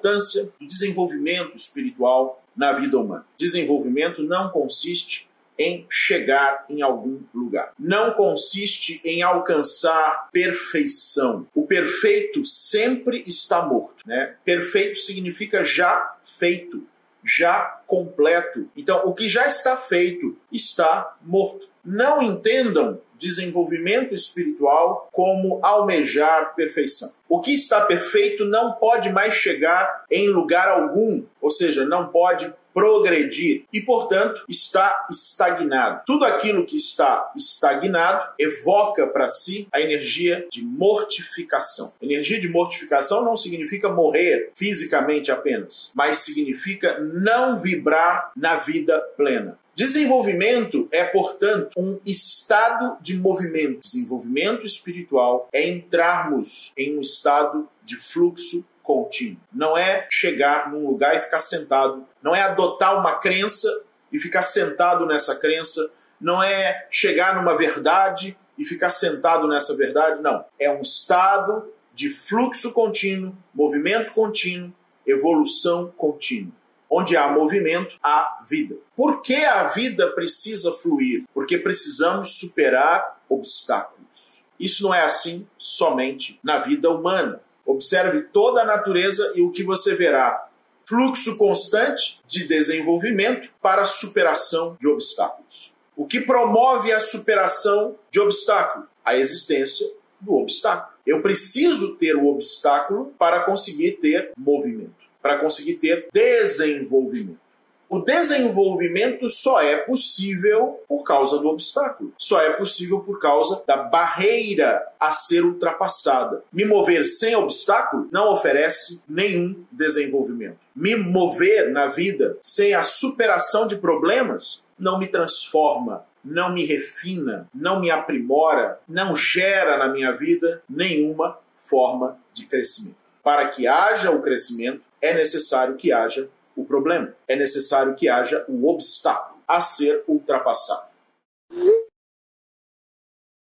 importância do desenvolvimento espiritual na vida humana. Desenvolvimento não consiste em chegar em algum lugar. Não consiste em alcançar perfeição. O perfeito sempre está morto. Né? Perfeito significa já feito, já completo. Então, o que já está feito está morto. Não entendam desenvolvimento espiritual como almejar perfeição. O que está perfeito não pode mais chegar em lugar algum, ou seja, não pode progredir e, portanto, está estagnado. Tudo aquilo que está estagnado evoca para si a energia de mortificação. Energia de mortificação não significa morrer fisicamente apenas, mas significa não vibrar na vida plena. Desenvolvimento é, portanto, um estado de movimento. Desenvolvimento espiritual é entrarmos em um estado de fluxo contínuo. Não é chegar num lugar e ficar sentado. Não é adotar uma crença e ficar sentado nessa crença. Não é chegar numa verdade e ficar sentado nessa verdade. Não. É um estado de fluxo contínuo, movimento contínuo, evolução contínua. Onde há movimento, há vida. Por que a vida precisa fluir? Porque precisamos superar obstáculos. Isso não é assim somente na vida humana. Observe toda a natureza e o que você verá. Fluxo constante de desenvolvimento para superação de obstáculos. O que promove a superação de obstáculo? A existência do obstáculo. Eu preciso ter o obstáculo para conseguir ter movimento para conseguir ter desenvolvimento. O desenvolvimento só é possível por causa do obstáculo, só é possível por causa da barreira a ser ultrapassada. Me mover sem obstáculo não oferece nenhum desenvolvimento. Me mover na vida sem a superação de problemas não me transforma, não me refina, não me aprimora, não gera na minha vida nenhuma forma de crescimento. Para que haja o crescimento, é necessário que haja o problema. É necessário que haja um obstáculo a ser ultrapassado.